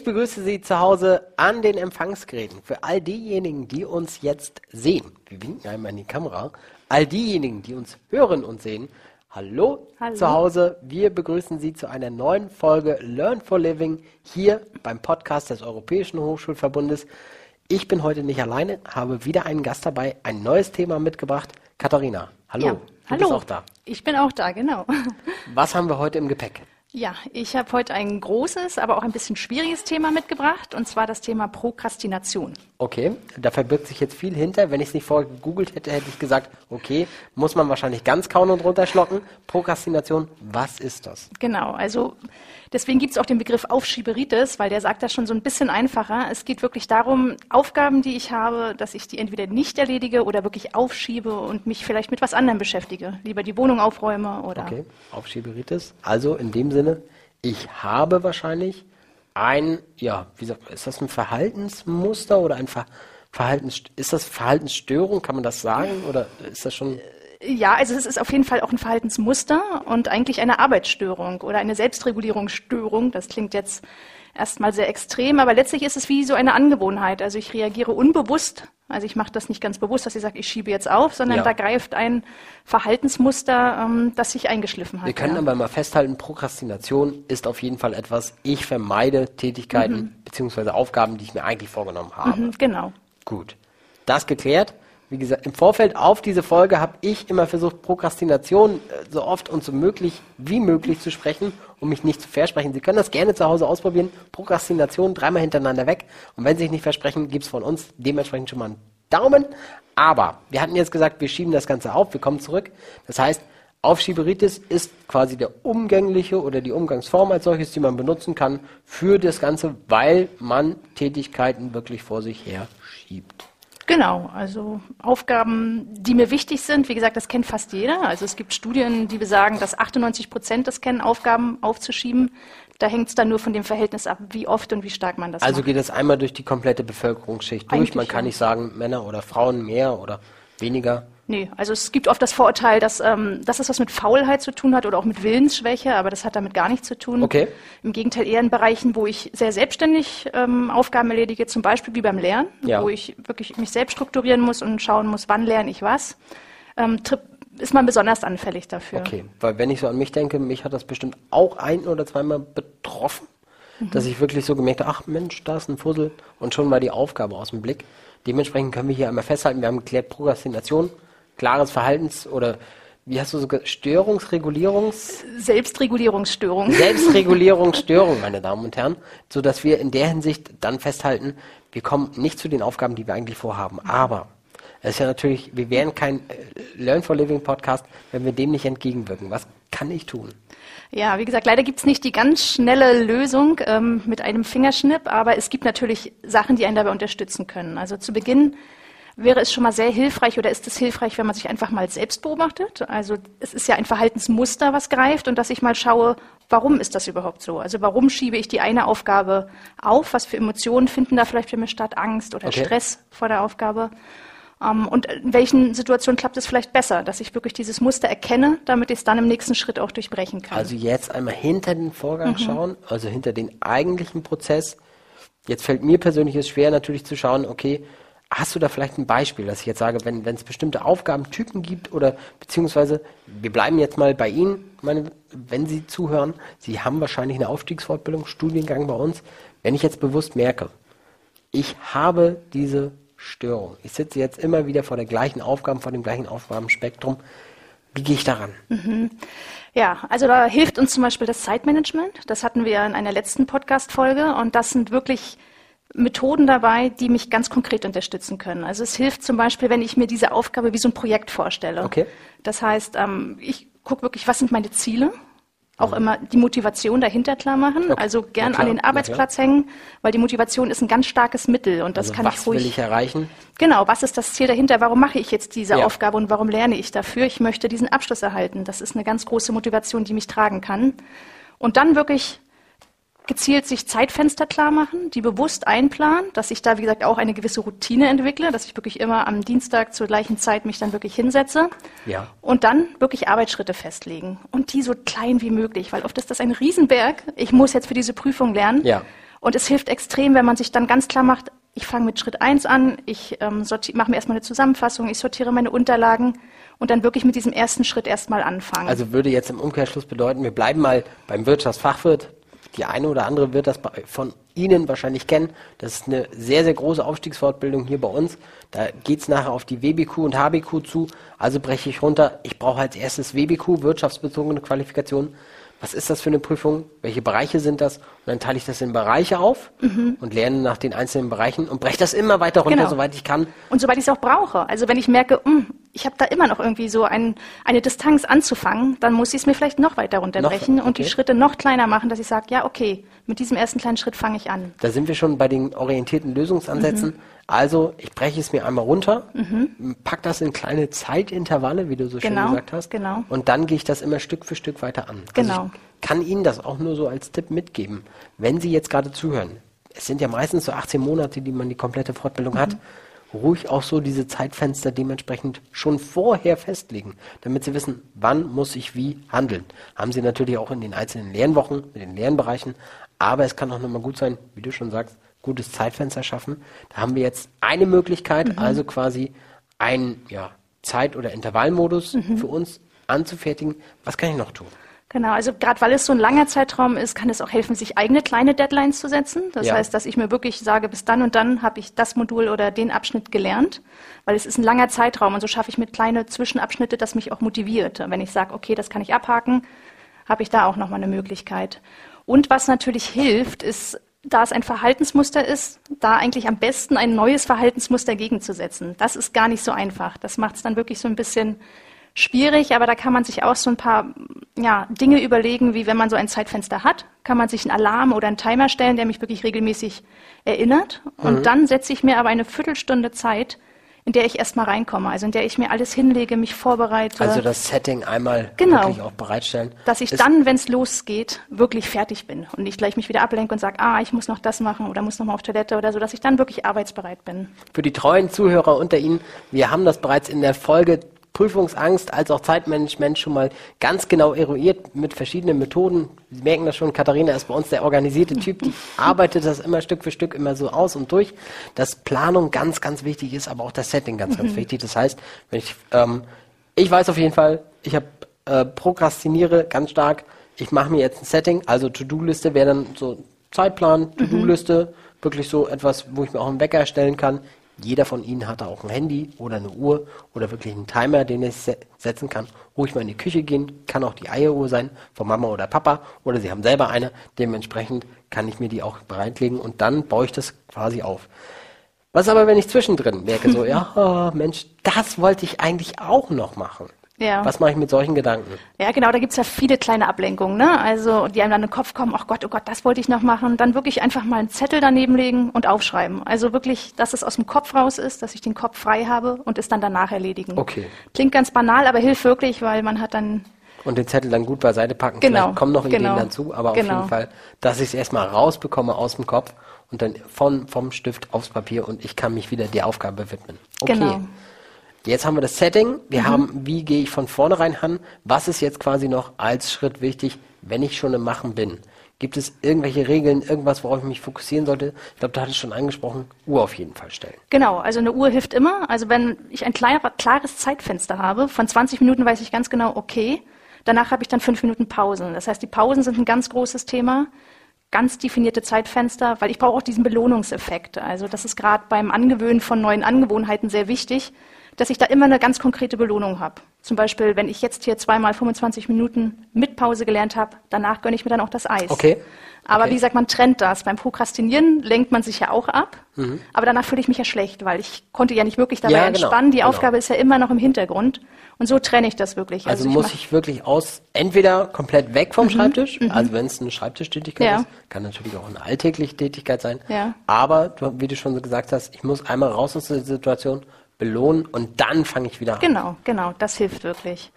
Ich begrüße Sie zu Hause an den Empfangsgeräten. Für all diejenigen, die uns jetzt sehen, wir winken einmal in die Kamera, all diejenigen, die uns hören und sehen, hallo, Hallo. zu Hause. Wir begrüßen Sie zu einer neuen Folge Learn for Living hier beim Podcast des Europäischen Hochschulverbundes. Ich bin heute nicht alleine, habe wieder einen Gast dabei, ein neues Thema mitgebracht. Katharina, hallo. Ja, Du hallo. bist auch da. Ich bin auch da, genau. Was haben wir heute im Gepäck? Ja, ich habe heute ein großes, aber auch ein bisschen schwieriges Thema mitgebracht, und zwar das Thema Prokrastination. Okay, da verbirgt sich jetzt viel hinter. Wenn ich es nicht vorher gegoogelt hätte, hätte ich gesagt, okay, muss man wahrscheinlich ganz kauen und runterschlocken. Prokrastination, was ist das? Genau, also deswegen gibt es auch den Begriff Aufschieberitis, weil der sagt das schon so ein bisschen einfacher. Es geht wirklich darum, Aufgaben, die ich habe, dass ich die entweder nicht erledige oder wirklich aufschiebe und mich vielleicht mit was anderem beschäftige. Lieber die Wohnung aufräume oder. Okay, Aufschieberitis. Also in dem Sinne, ich habe wahrscheinlich ein, ja, wie sagt, ist das ein Verhaltensmuster oder ein Ver Verhaltens, ist das Verhaltensstörung, kann man das sagen? Oder ist das schon, Ja, also es ist auf jeden Fall auch ein Verhaltensmuster und eigentlich eine Arbeitsstörung oder eine Selbstregulierungsstörung. Das klingt jetzt erstmal sehr extrem, aber letztlich ist es wie so eine Angewohnheit. Also ich reagiere unbewusst. Also ich mache das nicht ganz bewusst, dass ich sage, ich schiebe jetzt auf, sondern Ja. da greift ein Verhaltensmuster, ähm, das sich eingeschliffen hat. wir können ja. aber mal festhalten, Prokrastination ist auf jeden Fall etwas, ich vermeide Tätigkeiten beziehungsweise Aufgaben, die ich mir eigentlich vorgenommen habe. Mhm, genau. Gut. Das geklärt. Wie gesagt, im Vorfeld auf diese Folge habe ich immer versucht, Prokrastination äh, so oft und so möglich wie möglich zu sprechen, um mich nicht zu versprechen. Sie können das gerne zu Hause ausprobieren. Prokrastination dreimal hintereinander weg. Und wenn Sie sich nicht versprechen, gibt es von uns dementsprechend schon mal einen Daumen. Aber wir hatten jetzt gesagt, wir schieben das Ganze auf, wir kommen zurück. Das heißt, Aufschieberitis ist quasi der umgängliche oder die Umgangsform als solches, die man benutzen kann für das Ganze, weil man Tätigkeiten wirklich vor sich her schiebt. Genau, also Aufgaben, die mir wichtig sind, wie gesagt, das kennt fast jeder. Also es gibt Studien, die besagen, dass 98 Prozent das kennen, Aufgaben aufzuschieben. Da hängt es dann nur von dem Verhältnis ab, wie oft und wie stark man das Also macht. geht es einmal durch die komplette Bevölkerungsschicht durch. Eigentlich Man kann ja. nicht sagen, Männer oder Frauen mehr oder weniger. Nee, also es gibt oft das Vorurteil, dass, ähm, dass es was mit Faulheit zu tun hat oder auch mit Willensschwäche, aber das hat damit gar nichts zu tun. Okay. Im Gegenteil eher in Bereichen, wo ich sehr selbstständig ähm, Aufgaben erledige, zum Beispiel wie beim Lernen, Ja. wo ich wirklich mich selbst strukturieren muss und schauen muss, wann lerne ich was, ähm, ist man besonders anfällig dafür. Okay, weil wenn ich so an mich denke, mich hat das bestimmt auch ein oder zweimal betroffen, Mhm. dass ich wirklich so gemerkt habe, ach Mensch, da ist ein Fussel und schon war die Aufgabe aus dem Blick. Dementsprechend können wir hier einmal festhalten, wir haben geklärt, Prokrastination, klares Verhaltens- oder wie hast du so Störungsregulierungs... Selbstregulierungsstörung. Selbstregulierungsstörung, meine Damen und Herren, so dass wir in der Hinsicht dann festhalten, wir kommen nicht zu den Aufgaben, die wir eigentlich vorhaben. Aber es ist ja natürlich, wir wären kein äh, Learn for Living Podcast, wenn wir dem nicht entgegenwirken. Was kann ich tun? Ja, wie gesagt, leider gibt's nicht die ganz schnelle Lösung ähm, mit einem Fingerschnipp, aber es gibt natürlich Sachen, die einen dabei unterstützen können. Also zu Beginn wäre es schon mal sehr hilfreich oder ist es hilfreich, wenn man sich einfach mal selbst beobachtet. Also es ist ja ein Verhaltensmuster, was greift und dass ich mal schaue, warum ist das überhaupt so? Also warum schiebe ich die eine Aufgabe auf? Was für Emotionen finden da vielleicht bei mir statt? Angst oder Okay. Stress vor der Aufgabe? Ähm, und in welchen Situationen klappt es vielleicht besser, dass ich wirklich dieses Muster erkenne, damit ich es dann im nächsten Schritt auch durchbrechen kann? Also jetzt einmal hinter den Vorgang schauen, also hinter den eigentlichen Prozess. Jetzt fällt mir persönlich es schwer natürlich zu schauen, okay, hast du da vielleicht ein Beispiel, dass ich jetzt sage, wenn es bestimmte Aufgabentypen gibt oder beziehungsweise wir bleiben jetzt mal bei Ihnen, meine, wenn Sie zuhören, Sie haben wahrscheinlich eine Aufstiegsfortbildung, Studiengang bei uns. Wenn ich jetzt bewusst merke, ich habe diese Störung. Ich sitze jetzt immer wieder vor der gleichen Aufgaben, vor dem gleichen Aufgabenspektrum. Wie gehe ich daran? Ja, also da hilft uns zum Beispiel das Zeitmanagement. Das hatten wir in einer letzten Podcast-Folge und das sind wirklich Methoden dabei, die mich ganz konkret unterstützen können. Also es hilft zum Beispiel, wenn ich mir diese Aufgabe wie so ein Projekt vorstelle. Okay. Das heißt, ähm, ich gucke wirklich, was sind meine Ziele? Auch immer die Motivation dahinter klar machen. Mhm. Okay. Also gern an den. Arbeitsplatz hängen, weil die Motivation ist ein ganz starkes Mittel und das Also kann was ich ruhig. will ich erreichen? Genau, was ist das Ziel dahinter? Warum mache ich jetzt diese Ja. Aufgabe und warum lerne ich dafür? Ich möchte diesen Abschluss erhalten. Das ist eine ganz große Motivation, die mich tragen kann. Und dann wirklich gezielt sich Zeitfenster klar machen, die bewusst einplanen, dass ich da, wie gesagt, auch eine gewisse Routine entwickle, dass ich wirklich immer am Dienstag zur gleichen Zeit mich dann wirklich hinsetze. Ja. Und dann wirklich Arbeitsschritte festlegen. Und die so klein wie möglich, weil oft ist das ein Riesenberg. Ich muss jetzt für diese Prüfung lernen. Ja. Und es hilft extrem, wenn man sich dann ganz klar macht, ich fange mit Schritt eins an, ich ähm, mache mir erstmal eine Zusammenfassung, ich sortiere meine Unterlagen und dann wirklich mit diesem ersten Schritt erstmal anfangen. Also würde jetzt im Umkehrschluss bedeuten, wir bleiben mal beim Wirtschaftsfachwirt. Die eine oder andere wird das von Ihnen wahrscheinlich kennen. Das ist eine sehr, sehr große Aufstiegsfortbildung hier bei uns. Da geht es nachher auf die WBQ und HBQ zu. Also breche ich runter. Ich brauche als erstes WBQ, wirtschaftsbezogene Qualifikation was ist das für eine Prüfung, welche Bereiche sind das und dann teile ich das in Bereiche auf mhm. und lerne nach den einzelnen Bereichen und breche das immer weiter runter, genau. soweit ich kann. Und soweit ich es auch brauche. Also wenn ich merke, mh, hm, ich habe da immer noch irgendwie so ein, eine Distanz anzufangen, dann muss ich es mir vielleicht noch weiter runterbrechen noch, okay. und die Schritte noch kleiner machen, dass ich sage, ja, okay, mit diesem ersten kleinen Schritt fange ich an. Da sind wir schon bei den orientierten Lösungsansätzen. Mhm. Also ich breche es mir einmal runter, mhm. pack das in kleine Zeitintervalle, wie du so genau, schön gesagt hast. Genau. Und dann gehe ich das immer Stück für Stück weiter an. Also genau. Also ich kann Ihnen das auch nur so als Tipp mitgeben, wenn Sie jetzt gerade zuhören. Es sind ja meistens so 18 Monate, die man die komplette Fortbildung mhm. hat. Ruhig auch so diese Zeitfenster dementsprechend schon vorher festlegen, damit Sie wissen, wann muss ich wie handeln. Haben Sie natürlich auch in den einzelnen Lernwochen, in den Lernbereichen, aber es kann auch nochmal gut sein, wie du schon sagst, gutes Zeitfenster schaffen. Da haben wir jetzt eine Möglichkeit, mhm. also quasi einen ja, Zeit- oder Intervallmodus mhm. für uns anzufertigen. Was kann ich noch tun? Genau, also gerade weil es so ein langer Zeitraum ist, kann es auch helfen, sich eigene kleine Deadlines zu setzen. Das ja. heißt, dass ich mir wirklich sage, bis dann und dann habe ich das Modul oder den Abschnitt gelernt, weil es ist ein langer Zeitraum und so schaffe ich mit kleine Zwischenabschnitte, das mich auch motiviert. Wenn ich sage, okay, das kann ich abhaken, habe ich da auch nochmal eine Möglichkeit. Und was natürlich hilft, ist da es ein Verhaltensmuster ist, da eigentlich am besten ein neues Verhaltensmuster gegenzusetzen. Das ist gar nicht so einfach. Das macht es dann wirklich so ein bisschen schwierig, aber da kann man sich auch so ein paar ja, Dinge überlegen, wie wenn man so ein Zeitfenster hat, kann man sich einen Alarm oder einen Timer stellen, der mich wirklich regelmäßig erinnert. Und mhm. dann setze ich mir aber eine Viertelstunde Zeit, in der ich erstmal reinkomme, also in der ich mir alles hinlege, mich vorbereite. Also das Setting einmal genau, wirklich auch bereitstellen. Dass ich dann, wenn es losgeht, wirklich fertig bin und nicht gleich mich wieder ablenke und sage, ah, ich muss noch das machen oder muss noch mal auf Toilette oder so, dass ich dann wirklich arbeitsbereit bin. Für die treuen Zuhörer unter Ihnen, wir haben das bereits in der Folge Prüfungsangst als auch Zeitmanagement schon mal ganz genau eruiert mit verschiedenen Methoden. Sie merken das schon, Katharina ist bei uns der organisierte Typ, die arbeitet das immer Stück für Stück immer so aus und durch. Dass Planung ganz, ganz wichtig ist, aber auch das Setting ganz, ganz mhm. wichtig. Das heißt, wenn ich, ähm, ich weiß auf jeden Fall, ich habe äh, prokrastiniere ganz stark. Ich mache mir jetzt ein Setting, also To-Do-Liste wäre dann so Zeitplan, To-Do-Liste, mhm. wirklich so etwas, wo ich mir auch einen Wecker erstellen kann. Jeder von Ihnen hat auch ein Handy oder eine Uhr oder wirklich einen Timer, den ich se setzen kann. Ruhig mal in die Küche gehen, kann auch die Eieruhr sein von Mama oder Papa oder Sie haben selber eine. Dementsprechend kann ich mir die auch bereitlegen und dann baue ich das quasi auf. Was aber, wenn ich zwischendrin merke, so, ja, oh, Mensch, das wollte ich eigentlich auch noch machen. Ja. Was mache ich mit solchen Gedanken? Ja, genau, da gibt's ja viele kleine Ablenkungen, ne? Also, die einem dann in den Kopf kommen, ach Gott, oh Gott, das wollte ich noch machen. Dann wirklich einfach mal einen Zettel daneben legen und aufschreiben. Also wirklich, dass es aus dem Kopf raus ist, dass ich den Kopf frei habe und es dann danach erledigen. Okay. Klingt ganz banal, aber hilft wirklich, weil man hat dann. Und den Zettel dann gut beiseite packen. Genau. Vielleicht kommen noch Ideen genau. dazu, aber genau. auf jeden Fall, dass ich es erstmal rausbekomme aus dem Kopf und dann von, vom Stift aufs Papier und ich kann mich wieder der Aufgabe widmen. Okay. Genau. Jetzt haben wir das Setting, wir mhm. haben, wie gehe ich von vornherein an, was ist jetzt quasi noch als Schritt wichtig, wenn ich schon im Machen bin. Gibt es irgendwelche Regeln, irgendwas, worauf ich mich fokussieren sollte? Ich glaube, du hattest schon angesprochen, Uhr auf jeden Fall stellen. Genau, also eine Uhr hilft immer. Also wenn ich ein klarer, klares Zeitfenster habe, von 20 Minuten weiß ich ganz genau, okay, danach habe ich dann fünf Minuten Pausen. Das heißt, die Pausen sind ein ganz großes Thema ganz definierte Zeitfenster, weil ich brauche auch diesen Belohnungseffekt. Also das ist gerade beim Angewöhnen von neuen Angewohnheiten sehr wichtig, dass ich da immer eine ganz konkrete Belohnung habe. Zum Beispiel, wenn ich jetzt hier zweimal 25 Minuten mit Pause gelernt habe, danach gönne ich mir dann auch das Eis. Okay. Aber okay. wie gesagt, man trennt das. Beim Prokrastinieren lenkt man sich ja auch ab. Mhm. Aber danach fühle ich mich ja schlecht, weil ich konnte ja nicht wirklich dabei ja, genau, entspannen. Die genau. Aufgabe ist ja immer noch im Hintergrund. Und so trenne ich das wirklich. Also, also ich muss ich wirklich aus, entweder komplett weg vom mhm. Schreibtisch, mhm. also wenn es eine Schreibtischtätigkeit ja. ist, kann natürlich auch eine alltägliche Tätigkeit sein. Ja. Aber, wie du schon so gesagt hast, ich muss einmal raus aus der Situation, belohnen und dann fange ich wieder an. Genau, genau, das hilft wirklich.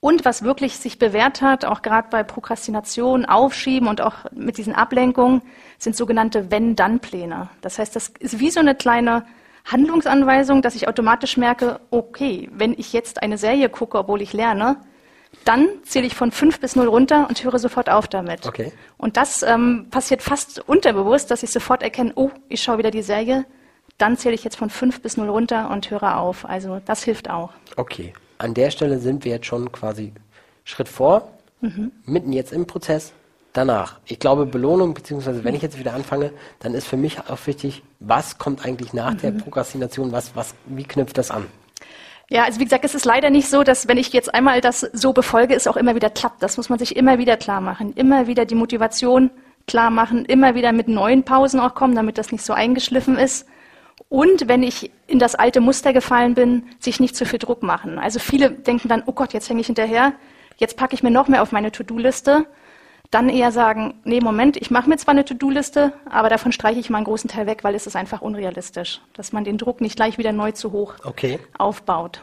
Und was wirklich sich bewährt hat, auch gerade bei Prokrastination, Aufschieben und auch mit diesen Ablenkungen, sind sogenannte Wenn-Dann-Pläne. Das heißt, das ist wie so eine kleine Handlungsanweisung, dass ich automatisch merke, okay, wenn ich jetzt eine Serie gucke, obwohl ich lerne, Dann zähle ich von 5 bis 0 runter und höre sofort auf damit. Okay. Und das ähm, passiert fast unterbewusst, dass ich sofort erkenne, oh, ich schaue wieder die Serie. Dann zähle ich jetzt von 5 bis 0 runter und höre auf. Also das hilft auch. Okay. An der Stelle sind wir jetzt schon quasi Schritt vor, mhm. mitten jetzt im Prozess. Danach, ich glaube, Belohnung, beziehungsweise wenn ich jetzt wieder anfange, dann ist für mich auch wichtig, was kommt eigentlich nach mhm. der Prokrastination, was, was, wie knüpft das an? Ja, also wie gesagt, es ist leider nicht so, dass wenn ich jetzt einmal das so befolge, es auch immer wieder klappt. Das muss man sich immer wieder klar machen. Immer wieder die Motivation klar machen, immer wieder mit neuen Pausen auch kommen, damit das nicht so eingeschliffen ist. Und wenn ich in das alte Muster gefallen bin, sich nicht zu viel Druck machen. Also viele denken dann, oh Gott, jetzt hänge ich hinterher, jetzt packe ich mir noch mehr auf meine To-Do-Liste. Dann eher sagen, nee, Moment, ich mache mir zwar eine To-Do-Liste, aber davon streiche ich mal einen großen Teil weg, weil es ist einfach unrealistisch, dass man den Druck nicht gleich wieder neu zu hoch okay. aufbaut.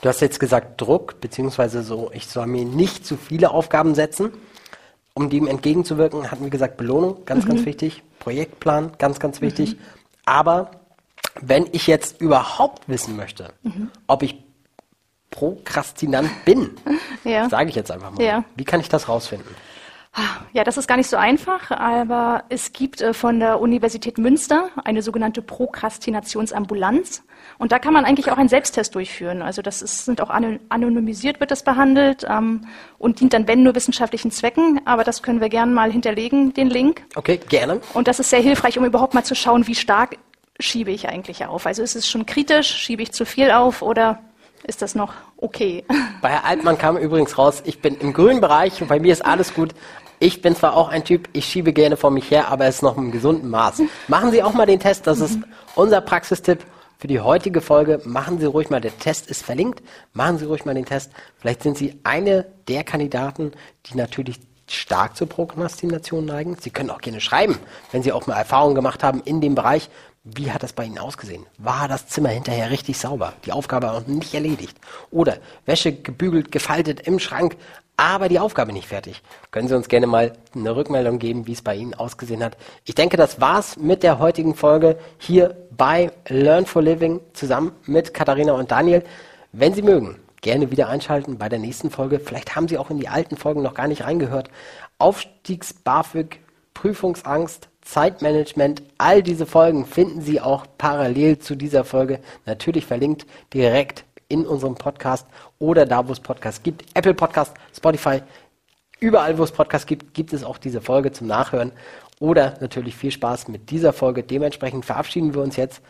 Du hast jetzt gesagt Druck, beziehungsweise so, ich soll mir nicht zu viele Aufgaben setzen. Um dem entgegenzuwirken, hatten wir gesagt Belohnung, ganz, mhm. ganz wichtig. Projektplan, ganz, ganz wichtig. Mhm. Aber wenn ich jetzt überhaupt wissen möchte, mhm. ob ich prokrastinant bin, ja. sage ich jetzt einfach mal, ja. wie kann ich das rausfinden? Ja, das ist gar nicht so einfach, aber es gibt äh, von der Universität Münster eine sogenannte Prokrastinationsambulanz. Und da kann man eigentlich auch einen Selbsttest durchführen. Also das ist, sind auch anonymisiert wird das behandelt ähm, und dient dann, wenn nur wissenschaftlichen Zwecken. Aber das können wir gerne mal hinterlegen, den Link. Okay, gerne. Und das ist sehr hilfreich, um überhaupt mal zu schauen, wie stark schiebe ich eigentlich auf. Also ist es schon kritisch, schiebe ich zu viel auf oder ist das noch okay? Bei Herr Altmann kam übrigens raus, ich bin im grünen Bereich und bei mir ist alles gut. Ich bin zwar auch ein Typ, ich schiebe gerne vor mich her, aber es ist noch im gesunden Maß. Machen Sie auch mal den Test, das ist unser Praxistipp für die heutige Folge. Machen Sie ruhig mal, der Test ist verlinkt, machen Sie ruhig mal den Test. Vielleicht sind Sie eine der Kandidaten, die natürlich stark zur Prokrastination neigen. Sie können auch gerne schreiben, wenn Sie auch mal Erfahrungen gemacht haben in dem Bereich. Wie hat das bei Ihnen ausgesehen? War das Zimmer hinterher richtig sauber? Die Aufgabe auch nicht erledigt? Oder Wäsche gebügelt, gefaltet im Schrank, aber die Aufgabe nicht fertig? Können Sie uns gerne mal eine Rückmeldung geben, wie es bei Ihnen ausgesehen hat? Ich denke, das war's mit der heutigen Folge hier bei Learn for Living zusammen mit Katharina und Daniel. Wenn Sie mögen, gerne wieder einschalten bei der nächsten Folge. Vielleicht haben Sie auch in die alten Folgen noch gar nicht reingehört. Aufstiegs-BAföG, Prüfungsangst, Zeitmanagement, all diese Folgen finden Sie auch parallel zu dieser Folge natürlich verlinkt direkt in unserem Podcast oder da, wo es Podcasts gibt. Apple Podcast, Spotify, überall, wo es Podcasts gibt, gibt es auch diese Folge zum Nachhören. Oder natürlich viel Spaß mit dieser Folge. Dementsprechend verabschieden wir uns jetzt.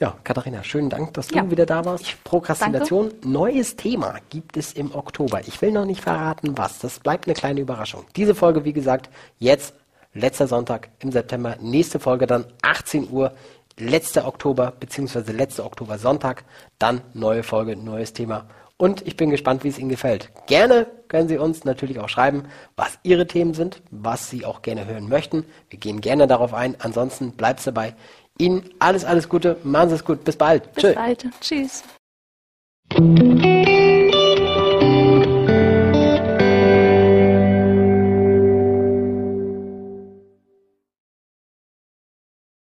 Ja, Katharina, schönen Dank, dass du ja. wieder da warst. Prokrastination, Danke. neues Thema gibt es im Oktober. Ich will noch nicht verraten, was. Das bleibt eine kleine Überraschung. Diese Folge, wie gesagt, jetzt letzter Sonntag im September. Nächste Folge dann 18 Uhr, letzter Oktober, beziehungsweise letzter Oktober Sonntag. Dann neue Folge, neues Thema. Und ich bin gespannt, wie es Ihnen gefällt. Gerne können Sie uns natürlich auch schreiben, was Ihre Themen sind, was Sie auch gerne hören möchten. Wir gehen gerne darauf ein. Ansonsten bleibt es dabei. Ihnen alles, alles Gute. Machen Sie es gut. Bis bald. Bis Tschö. bald. Tschüss.